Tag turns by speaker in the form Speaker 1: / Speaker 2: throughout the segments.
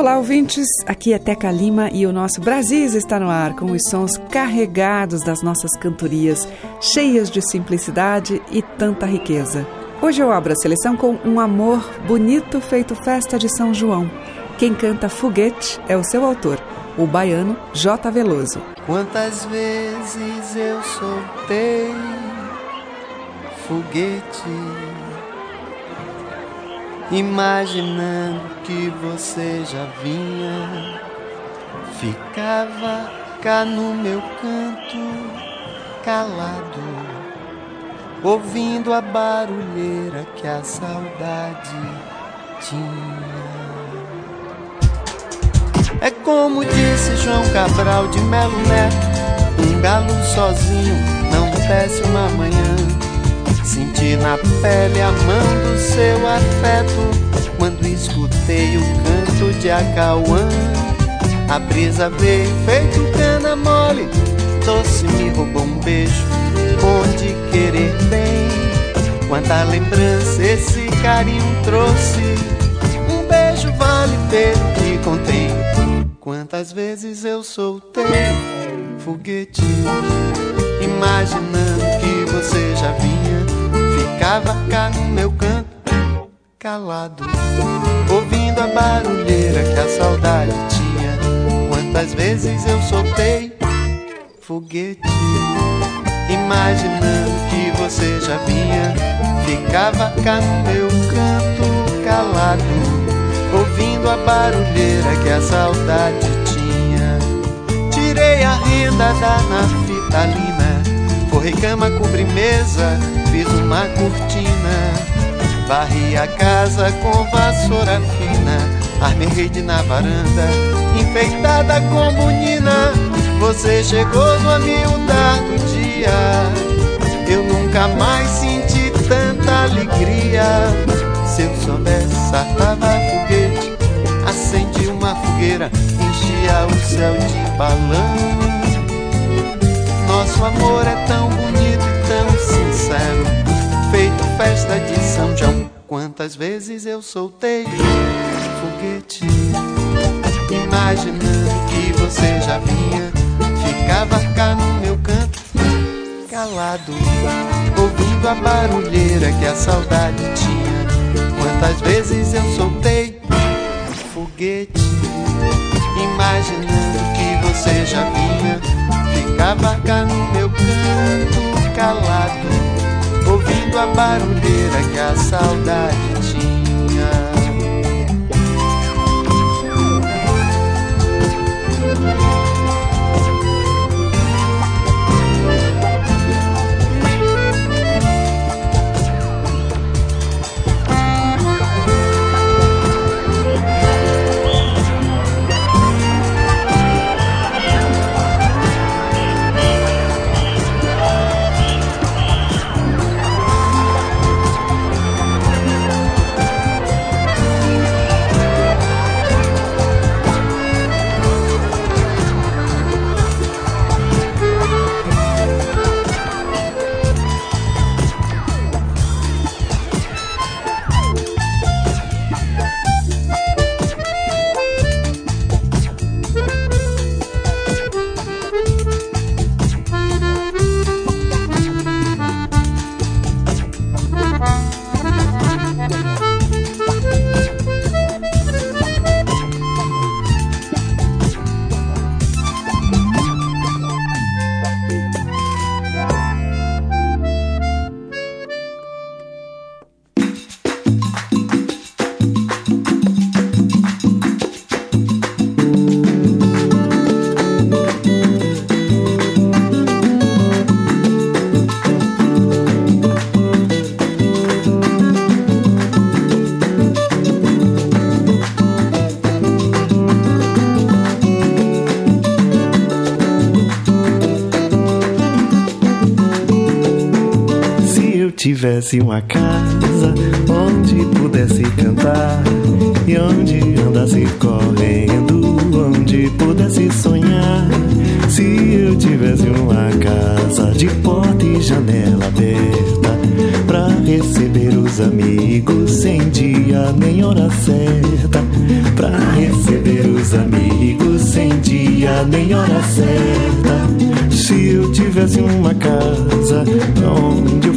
Speaker 1: Olá, ouvintes. Aqui é Teca Lima e o nosso Brasis está no ar com os sons carregados das nossas cantorias, cheias de simplicidade e tanta riqueza. Hoje eu abro a seleção com Um Amor Bonito Feito Festa de São João. Quem canta Foguete é o seu autor, o baiano J. Veloso.
Speaker 2: Quantas vezes eu soltei foguete, imaginando que você já vinha, ficava cá no meu canto, calado, ouvindo a barulheira que a saudade tinha. É como disse João Cabral de Melo Neto, um galo sozinho não desce uma manhã. Senti na pele a mão do seu afeto quando escutei o canto de Acauã. A brisa veio feito cana mole, doce me roubou um beijo, onde querer bem. Quanta lembrança esse carinho trouxe, um beijo vale pelo que contém. Quantas vezes eu soltei foguete, imaginando que você já vinha, ficava cá no meu canto, calado, ouvindo a barulheira que a saudade tinha. Quantas vezes eu soltei foguete, imaginando que você já vinha, ficava cá no meu canto, calado ouvindo a barulheira que a saudade tinha. Tirei a renda da naftalina, forrei cama, cobri mesa, fiz uma cortina, varri a casa com vassoura fina, armei rede na varanda, enfeitada com bonina. Você chegou no amildar do dia, eu nunca mais senti tanta alegria. Se eu soubesse, sartava foguete, acende uma fogueira, enchia o céu de balão. Nosso amor é tão bonito feito festa de São João. Quantas vezes eu soltei foguete, imaginando que você já vinha, ficava cá no meu canto, calado, ouvindo a barulheira que a saudade tinha. Quantas vezes eu soltei foguete, imaginando que você já vinha, ficava cá no meu canto, calado, ouvindo a barulheira que a saudade tinha.
Speaker 3: Tivesse uma casa onde pudesse cantar e onde andasse correndo, onde pudesse sonhar. Se eu tivesse uma casa de porta e janela aberta pra receber os amigos sem dia nem hora certa, pra receber os amigos sem dia nem hora certa. Se eu tivesse uma casa eu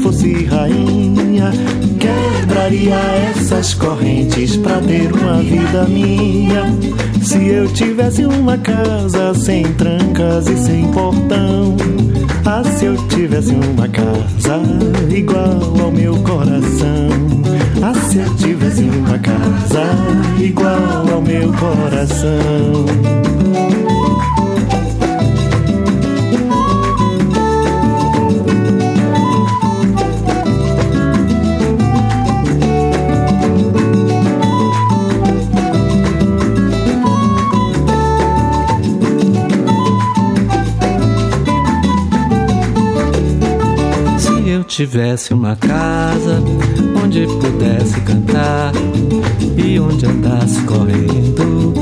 Speaker 3: fosse rainha, quebraria essas correntes pra ter uma vida minha. Se eu tivesse uma casa sem trancas e sem portão, ah, se eu tivesse uma casa igual ao meu coração. Ah, se eu tivesse uma casa igual ao meu coração. Tivesse uma casa onde pudesse cantar e onde andasse correndo,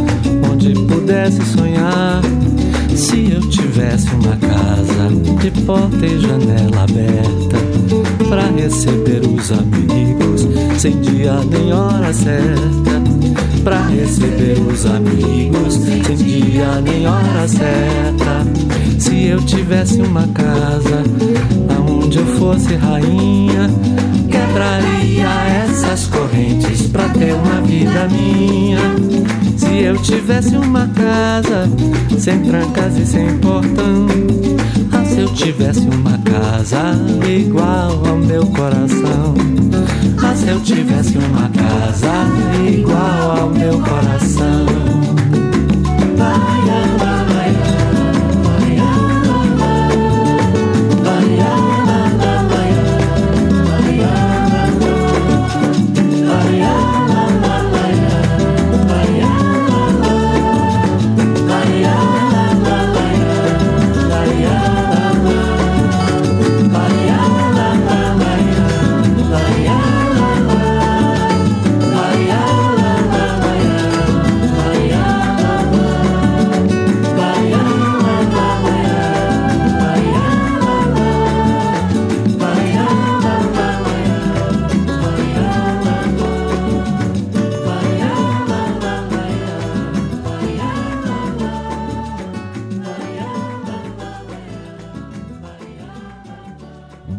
Speaker 3: onde pudesse sonhar. Se eu tivesse uma casa de porta e janela aberta para receber os amigos sem dia nem hora certa, para receber os amigos sem dia nem hora certa. Se eu tivesse uma casa onde eu fosse rainha, quebraria essas correntes pra ter uma vida minha. Se eu tivesse uma casa, sem trancas e sem portão. Ah, se eu tivesse uma casa igual ao meu coração. Ah, se eu tivesse uma casa igual ao meu coração. Vai, vai.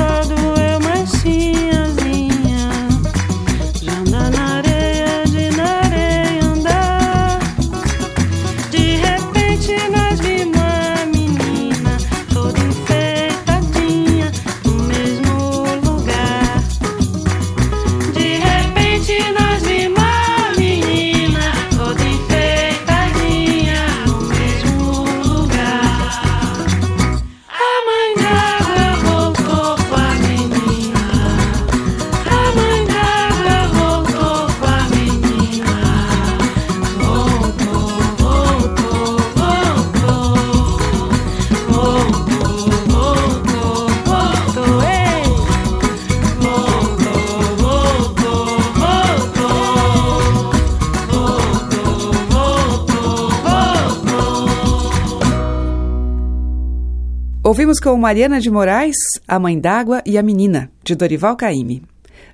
Speaker 4: passado é eu sim.
Speaker 1: Ouvimos com Mariana de Moraes, A Mãe d'Água e a Menina, de Dorival Caymmi.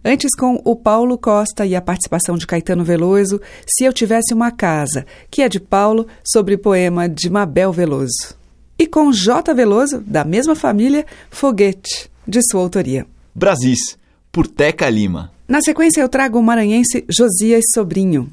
Speaker 1: Antes com o Paulo Costa e a participação de Caetano Veloso, Se Eu Tivesse Uma Casa, que é de Paulo, sobre poema de Mabel Veloso. E com J. Veloso, da mesma família, Foguete, de sua autoria.
Speaker 5: Brasis, por Teca Lima.
Speaker 1: Na sequência eu trago o maranhense Josias Sobrinho.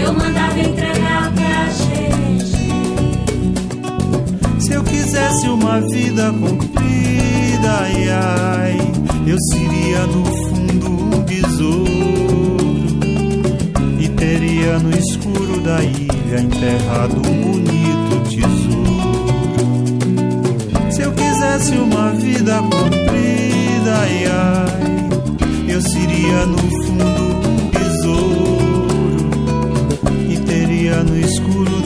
Speaker 4: Eu mandava entregar pra gente.
Speaker 6: Se eu quisesse uma vida comprida, ai, ai, eu seria no fundo um besouro e teria no escuro da ilha enterrado um bonito tesouro. Se eu quisesse uma vida comprida, ai, ai, eu seria no fundo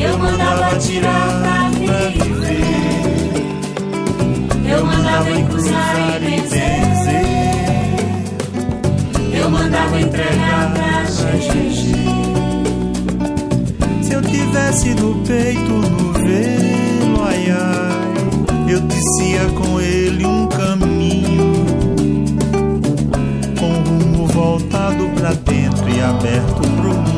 Speaker 4: eu mandava tirar pra viver. Eu mandava encruzar e benzer. Eu mandava entregar pra gente.
Speaker 6: Se eu tivesse no peito no velo, ai ai, eu tecia com ele um caminho, com rumo voltado pra dentro e aberto pro mundo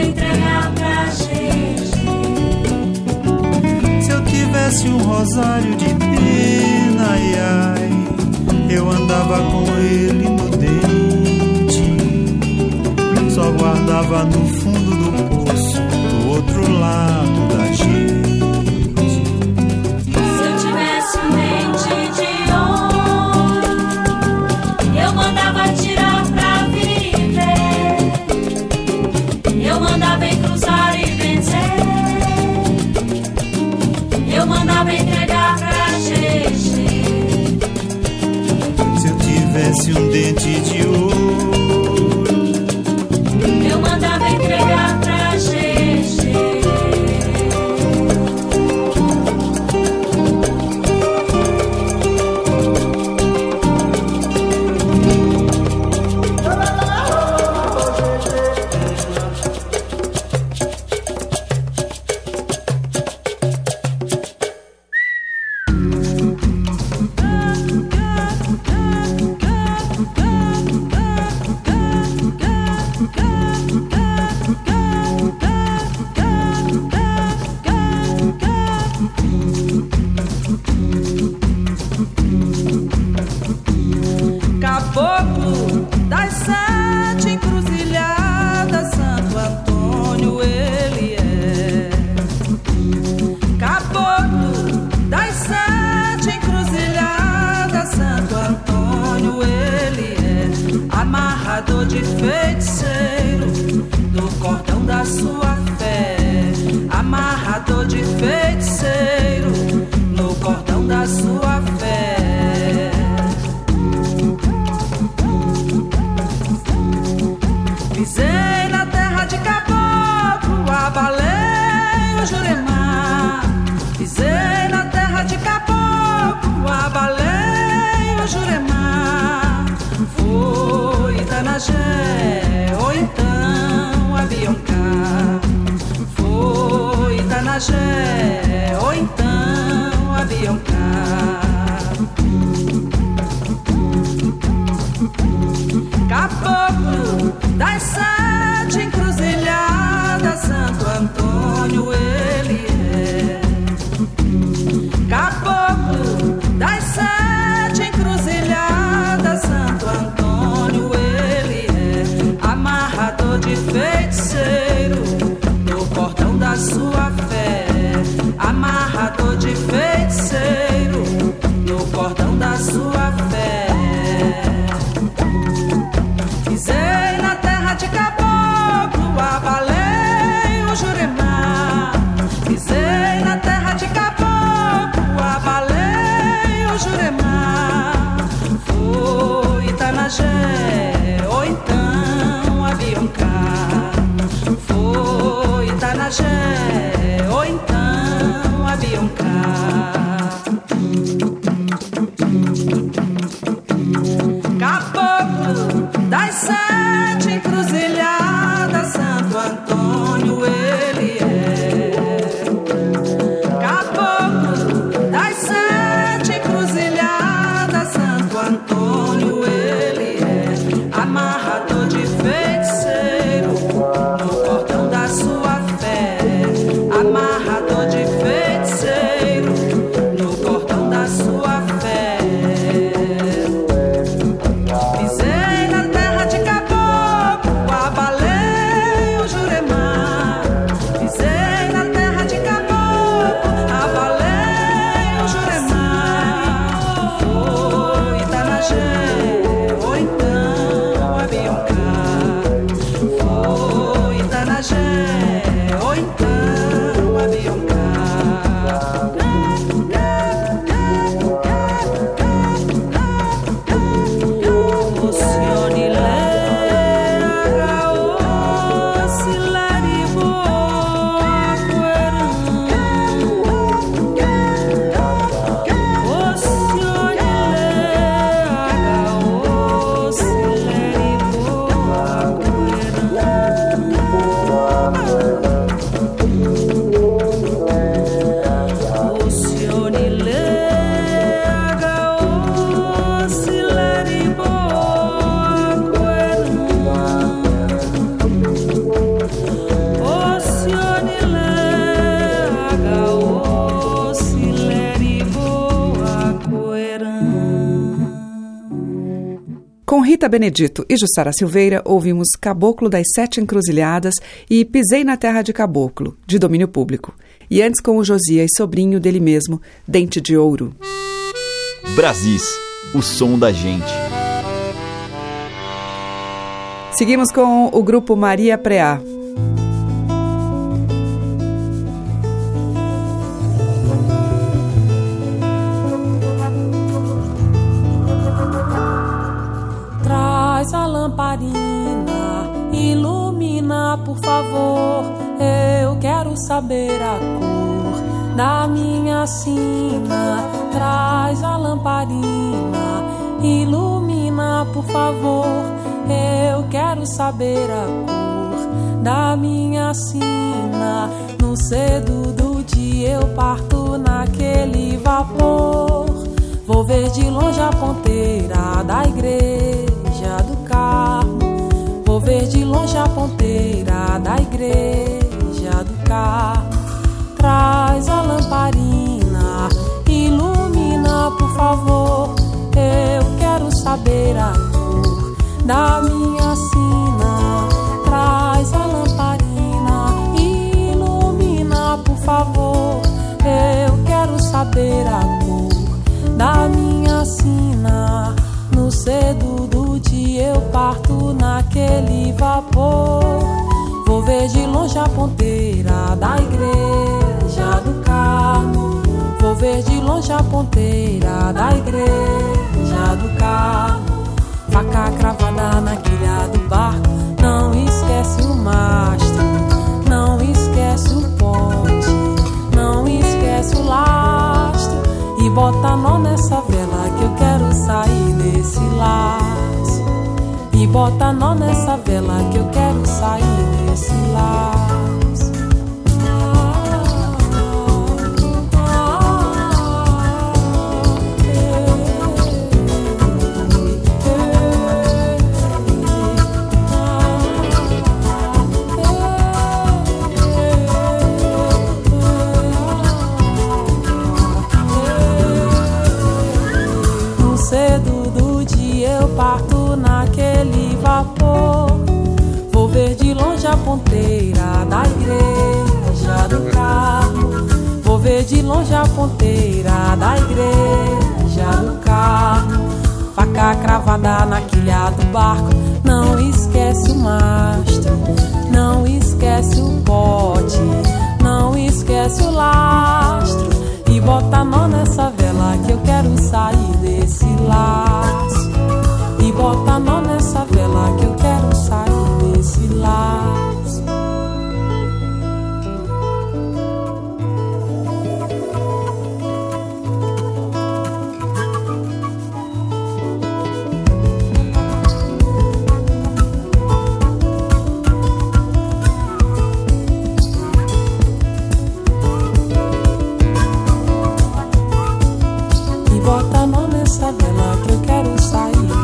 Speaker 4: Entregar pra gente.
Speaker 6: Se eu tivesse um rosário de pena, ai ai, eu andava com ele no dente. Só guardava no fundo do poço, do outro lado da
Speaker 4: tivesse um dente de
Speaker 1: Rita Benedito e Jussara Silveira, ouvimos Caboclo das Sete Encruzilhadas e Pisei na Terra de Caboclo, de domínio público. E antes com o Josias sobrinho dele mesmo, Dente de Ouro.
Speaker 5: Brasis, o som da gente.
Speaker 1: Seguimos com o grupo Maria Preá.
Speaker 7: Favor. Eu quero saber a cor da minha sina. Traz a lamparina, ilumina, por favor. Eu quero saber a cor da minha sina. No cedo do dia eu parto naquele vapor. Vou ver de longe a ponteira da igreja do Carmo. Ver de longe a ponteira da igreja do Carmo. Traz a lamparina, ilumina, por favor. Eu quero saber a cor da minha sina. Traz a lamparina, ilumina, por favor. Eu quero saber a cor da minha sina no cedo do dia eu parto naquele vapor. Vou ver de longe a ponteira da igreja do carro. Vou ver de longe a ponteira da igreja do carro. Faca cravada na quilha do barco. Não esquece o mastro, não esquece o ponte, não esquece o lastro. E bota nó nessa sair desse laço. E bota nó nessa vela que eu quero sair desse laço. Longe a ponteira da igreja do carro. Faca cravada na quilha do barco. Não esquece o mastro, não esquece o pote, não esquece o lastro. E bota nó nessa vela que eu quero sair desse laço. Bota nó nessa vela que eu quero sair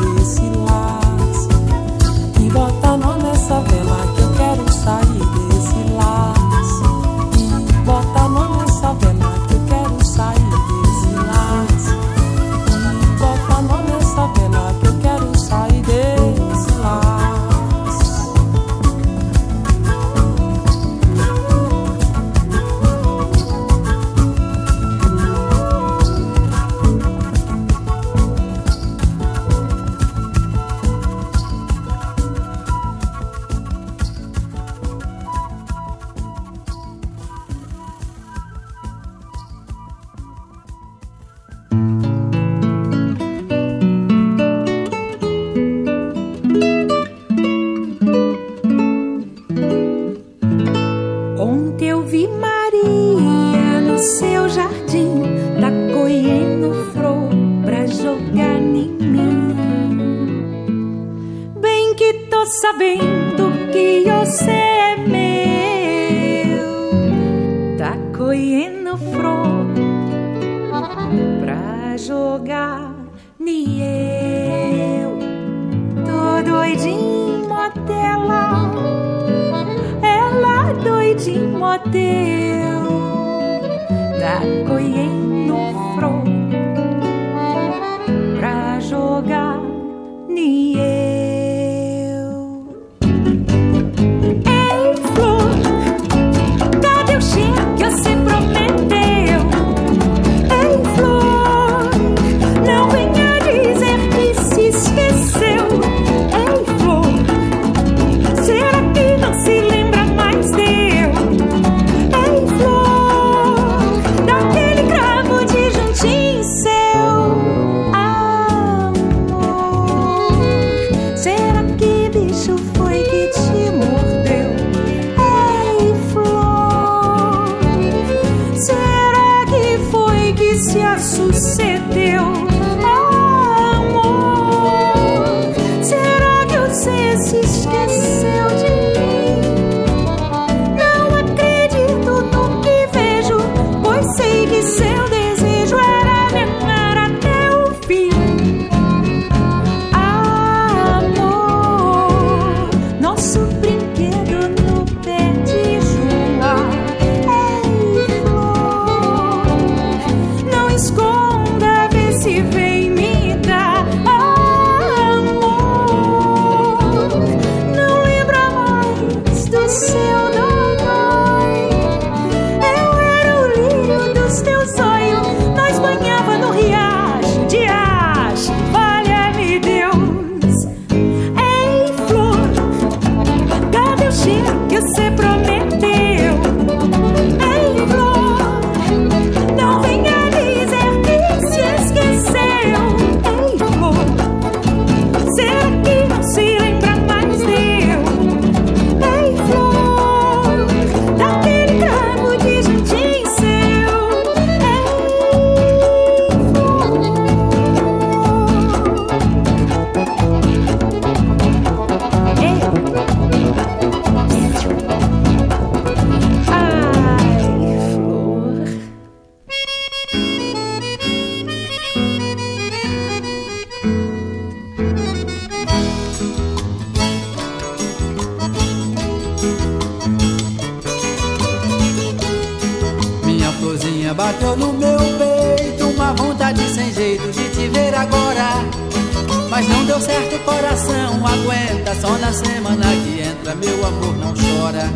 Speaker 8: Mas não deu certo, coração aguenta. Só na semana que entra, meu amor não chora.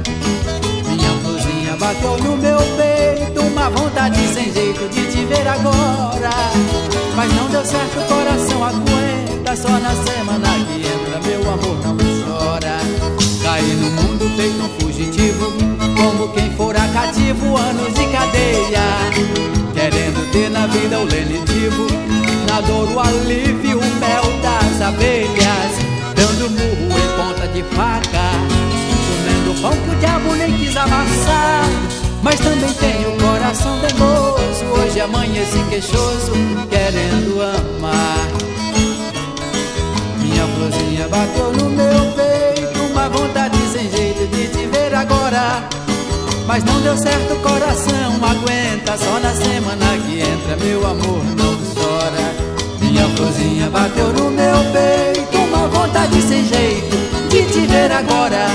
Speaker 8: Minha florzinha bateu no meu peito. Uma vontade sem jeito de te ver agora. Mas não deu certo, coração aguenta. Só na semana que entra, meu amor não chora. Caí no mundo feito um fugitivo. Como quem fora cativo, anos de cadeia. Querendo ter na vida o lenitivo. Na dor, o alívio, o mel abelhas. Dando murro em ponta de faca. Comendo pão que o diabo nem quis amassar. Mas também tem o coração teimoso. Hoje amanhece queixoso, querendo amar. Minha florzinha bateu no meu peito. Uma vontade sem jeito de te ver agora. Mas não deu certo, coração aguenta. Só na semana que entra, meu amor não chora. Minha florzinha bateu no meu peito. Uma vontade sem jeito de te ver agora.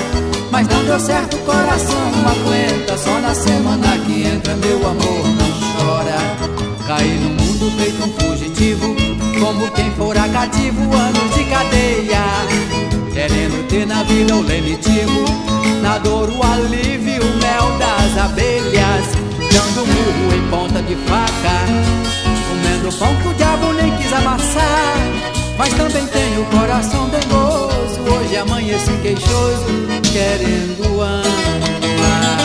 Speaker 8: Mas não deu certo, coração aguenta. Só na semana que entra, meu amor não chora. Caí no mundo feito um fugitivo. Como quem fora cativo, anos de cadeia. Querendo ter na vida o lenitivo. Na dor, o alívio, o mel das abelhas. Dando murro em ponta de faca. Comendo pão que o diabo amassar. Mas também tem o coração dengoso. Hoje amanhece queixoso, querendo amar.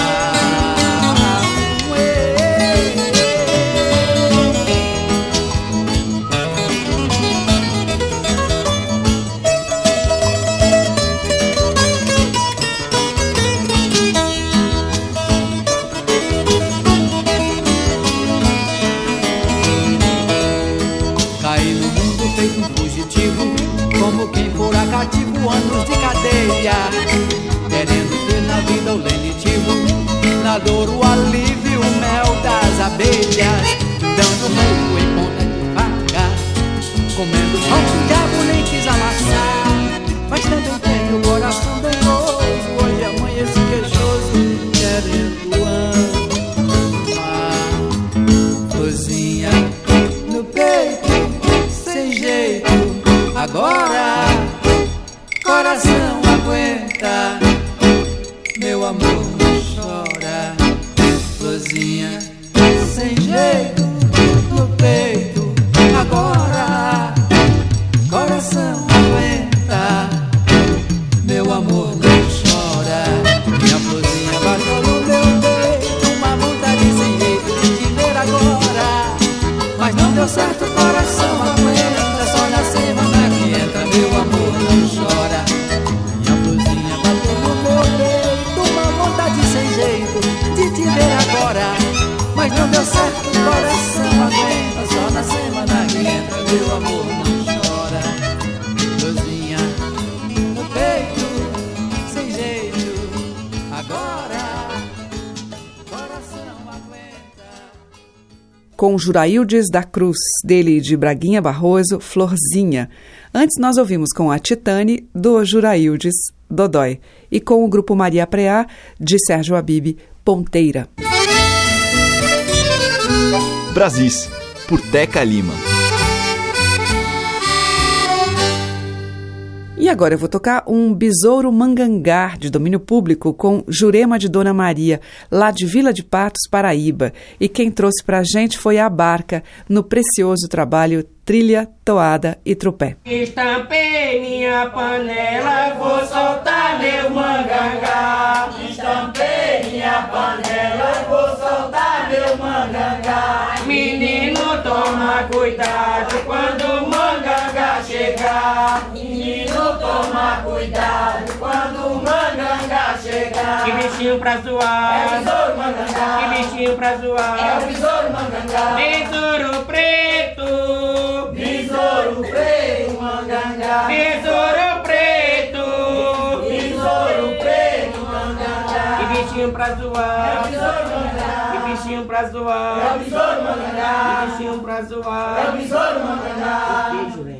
Speaker 8: Anos de cadeia. Querendo ter na vida o lenitivo Na dor o alívio, o mel das abelhas. Dando murro em ponta de faca Comendo pão
Speaker 1: com Juraildes da Cruz, dele de Braguinha Barroso, Florzinha. Antes nós ouvimos com a Titane, do Juraildes Dodói, e com o grupo Maria Preá, de Sérgio Abib, Ponteira.
Speaker 5: Brasis, por Teca Lima.
Speaker 1: E agora eu vou tocar um besouro mangangar de domínio público com Jurema de Dona Maria, lá de Vila de Patos, Paraíba. E quem trouxe pra gente foi a Barca, no precioso trabalho Trilha, Toada e Tropé.
Speaker 9: Estampei minha panela, vou soltar meu mangangá. Estampei minha panela, vou soltar meu mangangá. Menino, toma cuidado quando chegar. Menino, toma cuidado quando o mangangá chegar. Que bichinho pra zoar. É o besouro mangangá. Que bichinho pra zoar. É o besouro mangangá. Besouro preto. Besouro preto, mangangá. Besouro preto. Besouro preto, mangangá. Que bichinho pra zoar. É o besouro mangangá. Que bichinho pra zoar. É o besouro mangangá. Que bichinho pra zoar. É o besouro mangangá. Beijo, velho.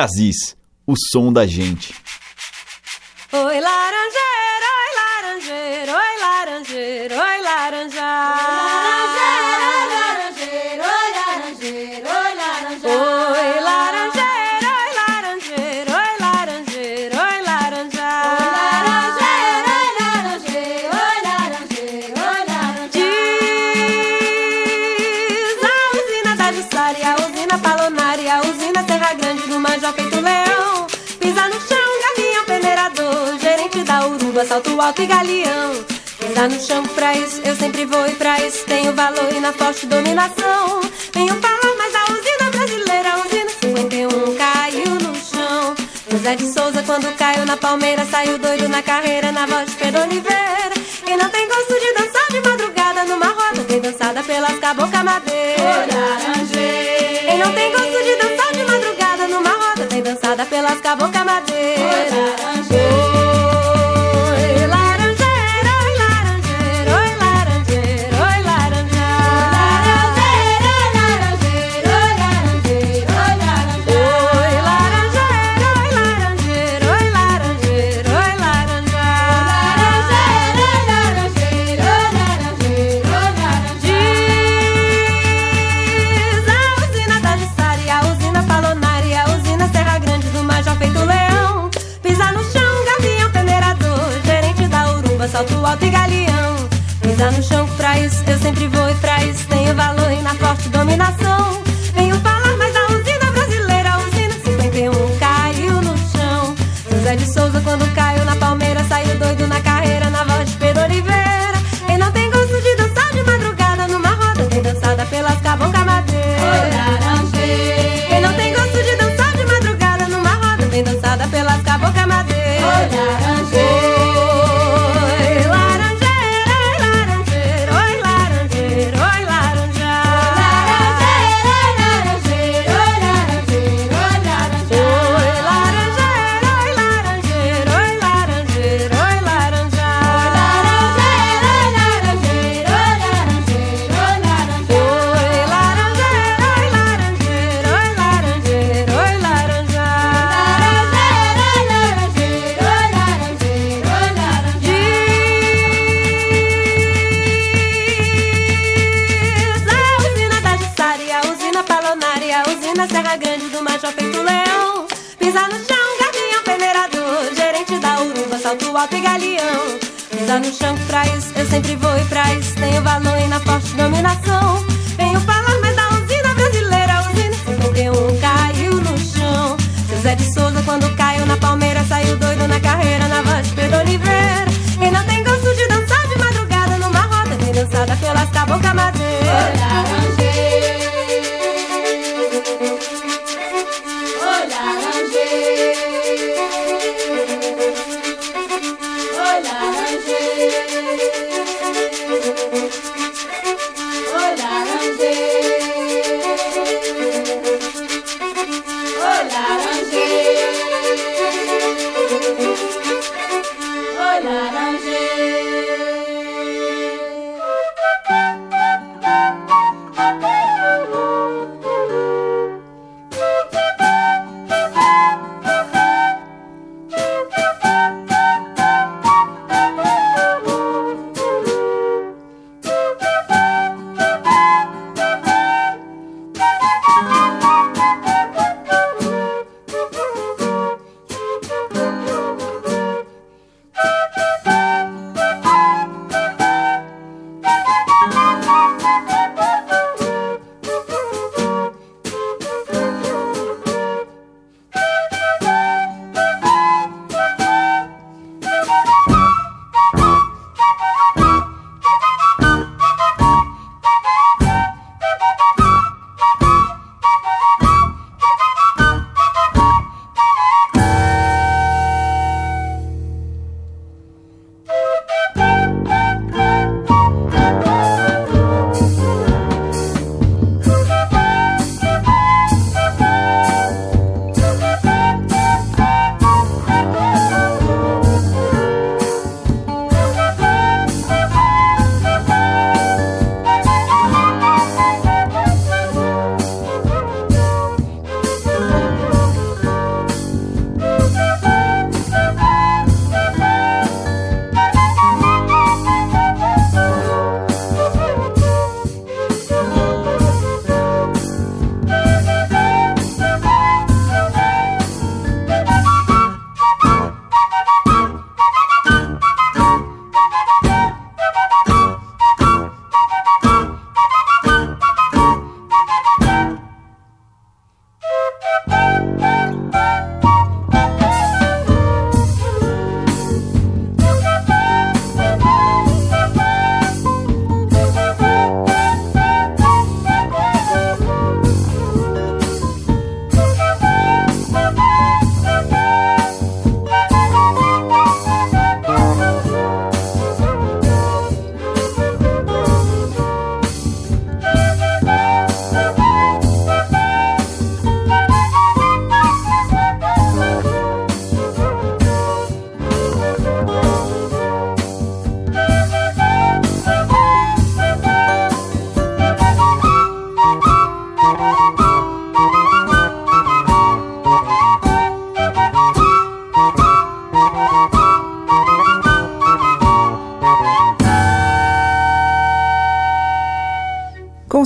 Speaker 10: Brasis, o som da gente.
Speaker 11: Oi, Lara! alto e galeão. Pisar no chão pra isso, eu sempre vou e pra isso tenho valor e na forte dominação. Venho falar, mas a usina brasileira, a usina 51, caiu no chão. José de Souza, quando caiu na palmeira, saiu doido na carreira, na voz de Pedro Oliveira. E não tem gosto de dançar de madrugada numa roda, tem dançada pelas cabocas madeira.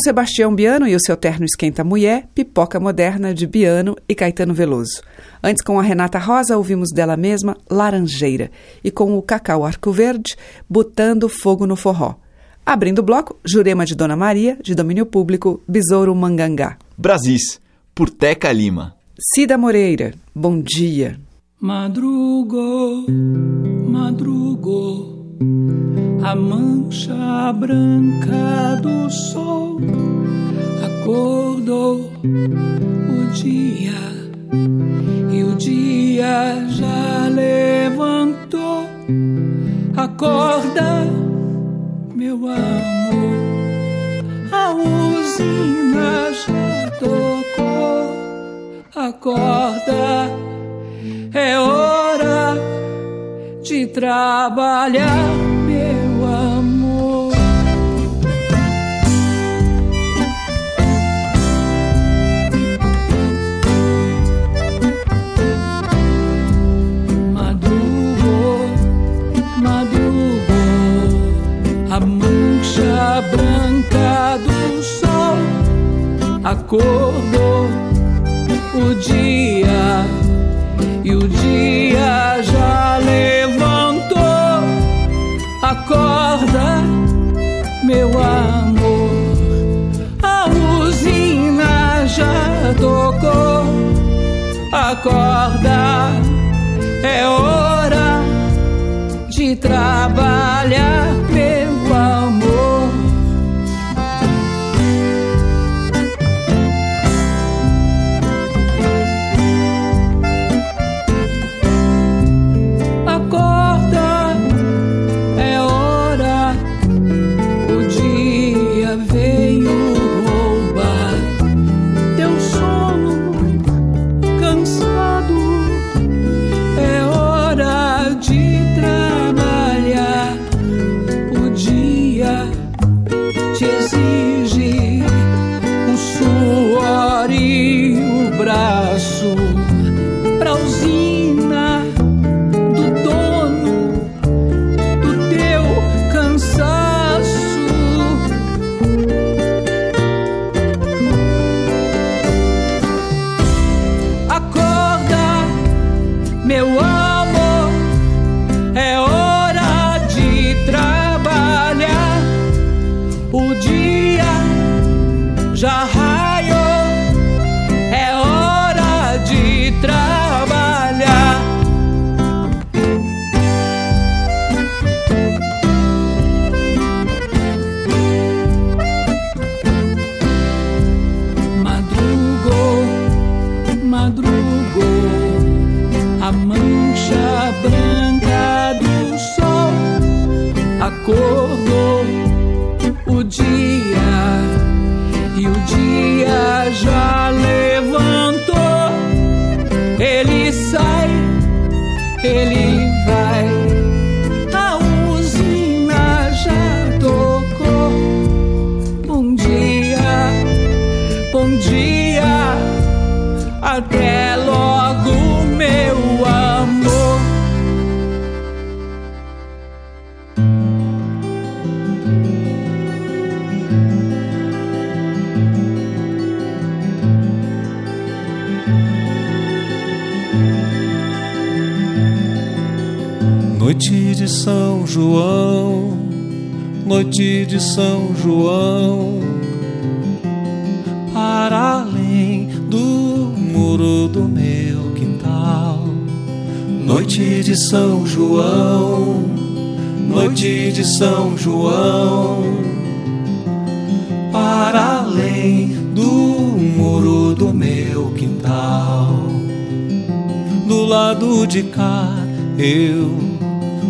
Speaker 1: Sebastião Biano e o seu terno Esquenta Mulher, Pipoca Moderna de Biano e Caetano Veloso. Antes, com a Renata Rosa, ouvimos dela mesma Laranjeira. E com o Cacau Arco Verde, Botando Fogo no Forró. Abrindo o bloco, Jurema de Dona Maria, de domínio público, Besouro Mangangá.
Speaker 5: Brasis, por Teca Lima.
Speaker 1: Cida Moreira, bom dia.
Speaker 12: Madrugo, madrugo, a mancha branca do sol acordou o dia e o dia já levantou. Acorda, meu amor, a usina já tocou. Acorda, é hora de trabalhar, meu amor. Madrugo, madrugo, a mancha branca do sol acordou o dia e o dia já levantou. Acorda, meu amor, a usina já tocou. Acorda, é hora de trabalhar,
Speaker 3: noite de São João, para além do muro do meu quintal. Noite de São João, noite de São João, para além do muro do meu quintal. Do lado de cá, eu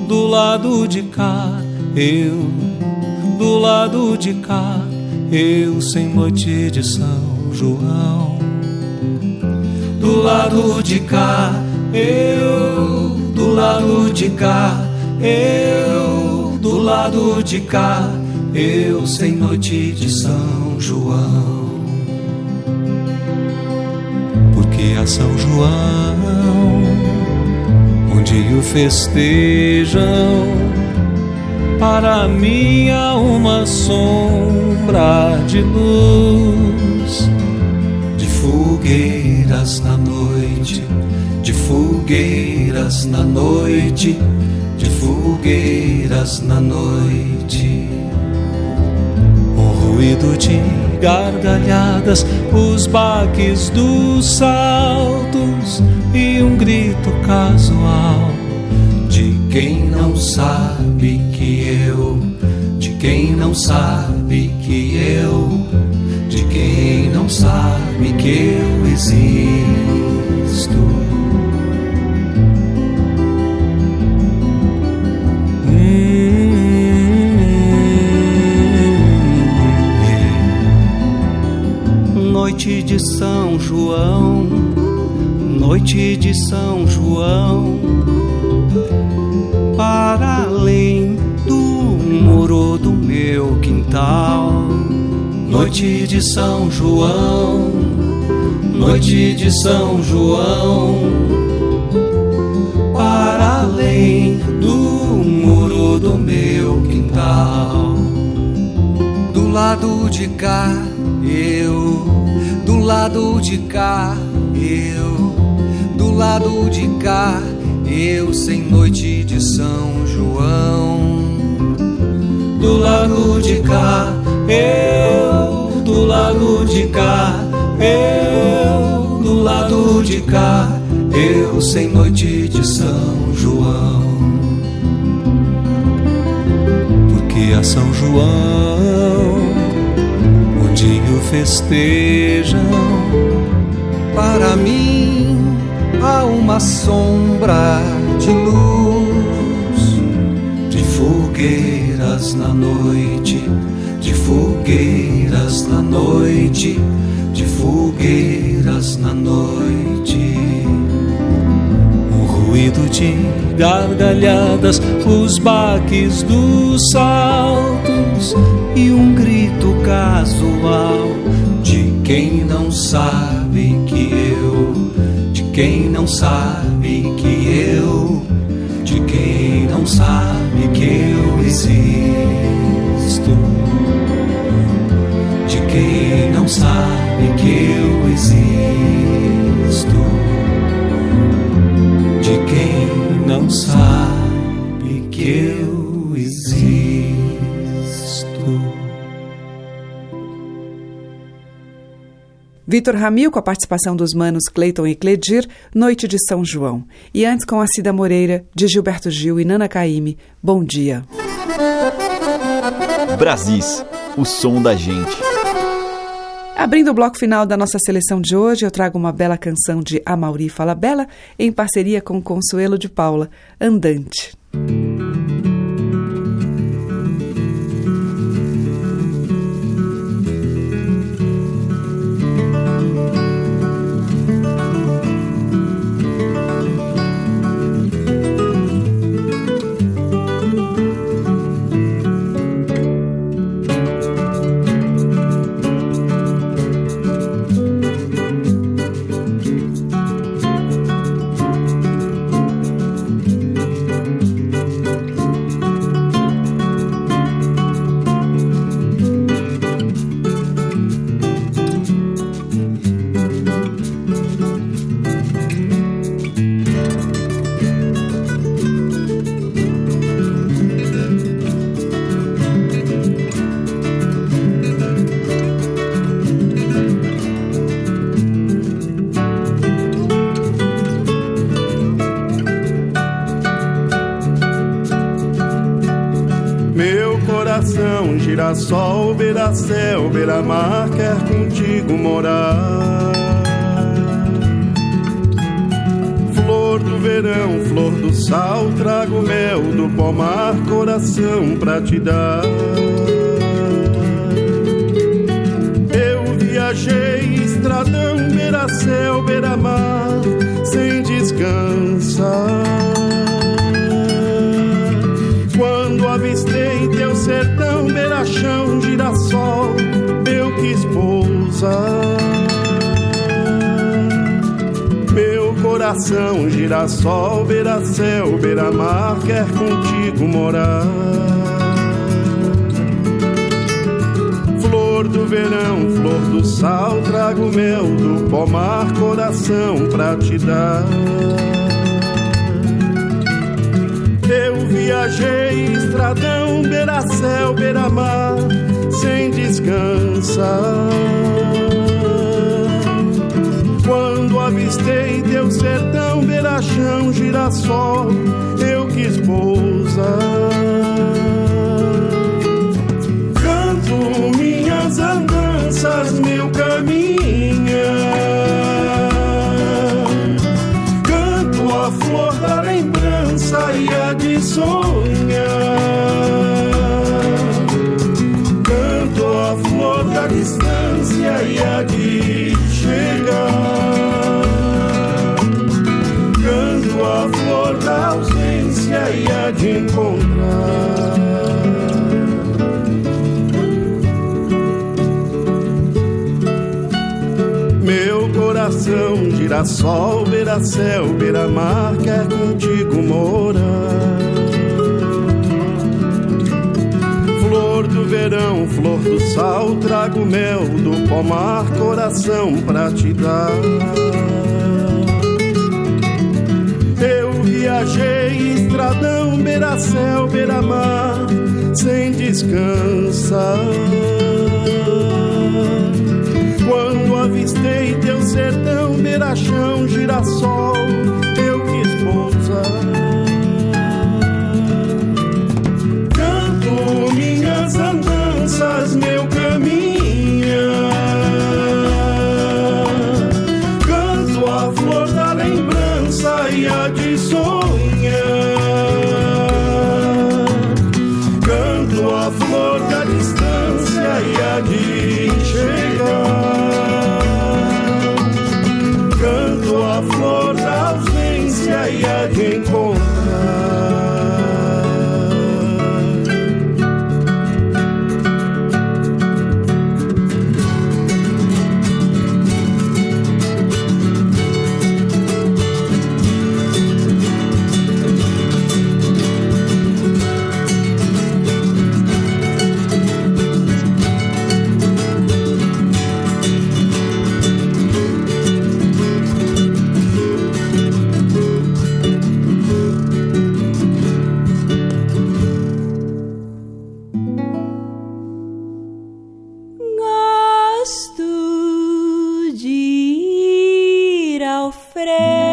Speaker 3: do lado de cá, eu, do lado de cá, eu sem noite de São João. Do lado de cá, eu, do lado de cá, eu, do lado de cá, eu sem noite de São João. a São João, onde o festejam, para mim há uma sombra de luz, de fogueiras na noite, de fogueiras na noite, de fogueiras na noite. O ruído de gargalhadas, os baques dos saltos e um grito casual quem não sabe que eu, de quem não sabe que eu, de quem não sabe que eu existo. Noite de São João, noite de São João, para além do muro do meu quintal. Noite de São João, noite de São João, para além do muro do meu quintal. Do lado de cá, eu, do lado de cá, eu, do lado de cá, eu sem noite de São João. Do lado de cá, eu, do lado de cá, eu, do lado de cá, eu sem noite de São João. Porque a São João, o festejam, para mim há uma sombra de luz, de fogueiras na noite, de fogueiras na noite, de fogueiras na noite. Um ruído de gargalhadas, os baques dos saltos e um grito casual de quem não sabe que não sabe que eu, de quem não sabe que eu existo, de quem não sabe que eu existo, de quem não sabe que eu
Speaker 1: Vitor Ramil com a participação dos manos Cleiton e Cledir, Noite de São João. E antes com a Cida Moreira, de Gilberto Gil e Nana Caime, Bom Dia.
Speaker 5: Brasis, o som da gente.
Speaker 1: Abrindo o bloco final da nossa seleção de hoje, eu trago uma bela canção de Amauri Fala Bela, em parceria com Consuelo de Paula, Andante.
Speaker 13: Coração, girassol, beira-céu, beira-mar, quer contigo morar. Flor do verão, flor do sal, trago mel do pomar, coração pra te dar. Eu viajei, estradão, beira-céu, beira-mar, sem descansar. Quando avistei teu sertão, beira-chão, girassol, eu quis pousar. coração, girassol, beira-céu, beira-mar, quer contigo morar. Flor do verão, flor do sal, trago mel do pomar, coração pra te dar. Viajei estradão, beira-céu, beira-mar, sem descansar. Quando avistei teu sertão, beira-chão, girassol, eu quis pousar. Sonhar. Canto a flor da distância e a de chegar. Canto a flor da ausência e a de encontrar. Meu coração, girassol, beira-céu, beira-mar, quer contigo morar. Verão, flor do sal, trago mel do pomar, coração pra te dar. Eu viajei estradão, beira-céu, beira-mar, sem descansar. Quando avistei teu sertão, beira-chão, girassol,
Speaker 14: Gosto de ir ao frevo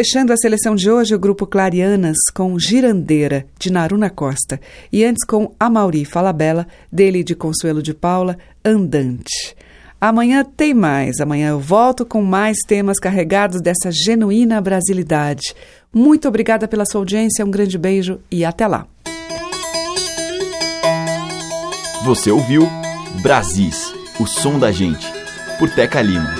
Speaker 1: Fechando a seleção de hoje, o grupo Clarianas com Girandeira, de Naruna Costa. E antes com Amauri Falabella, dele de Consuelo de Paula, Andante. Amanhã tem mais. Amanhã eu volto com mais temas carregados dessa genuína brasilidade. Muito obrigada pela sua audiência, um grande beijo e até lá.
Speaker 5: Você ouviu Brasis, o som da gente, por Teca Lima.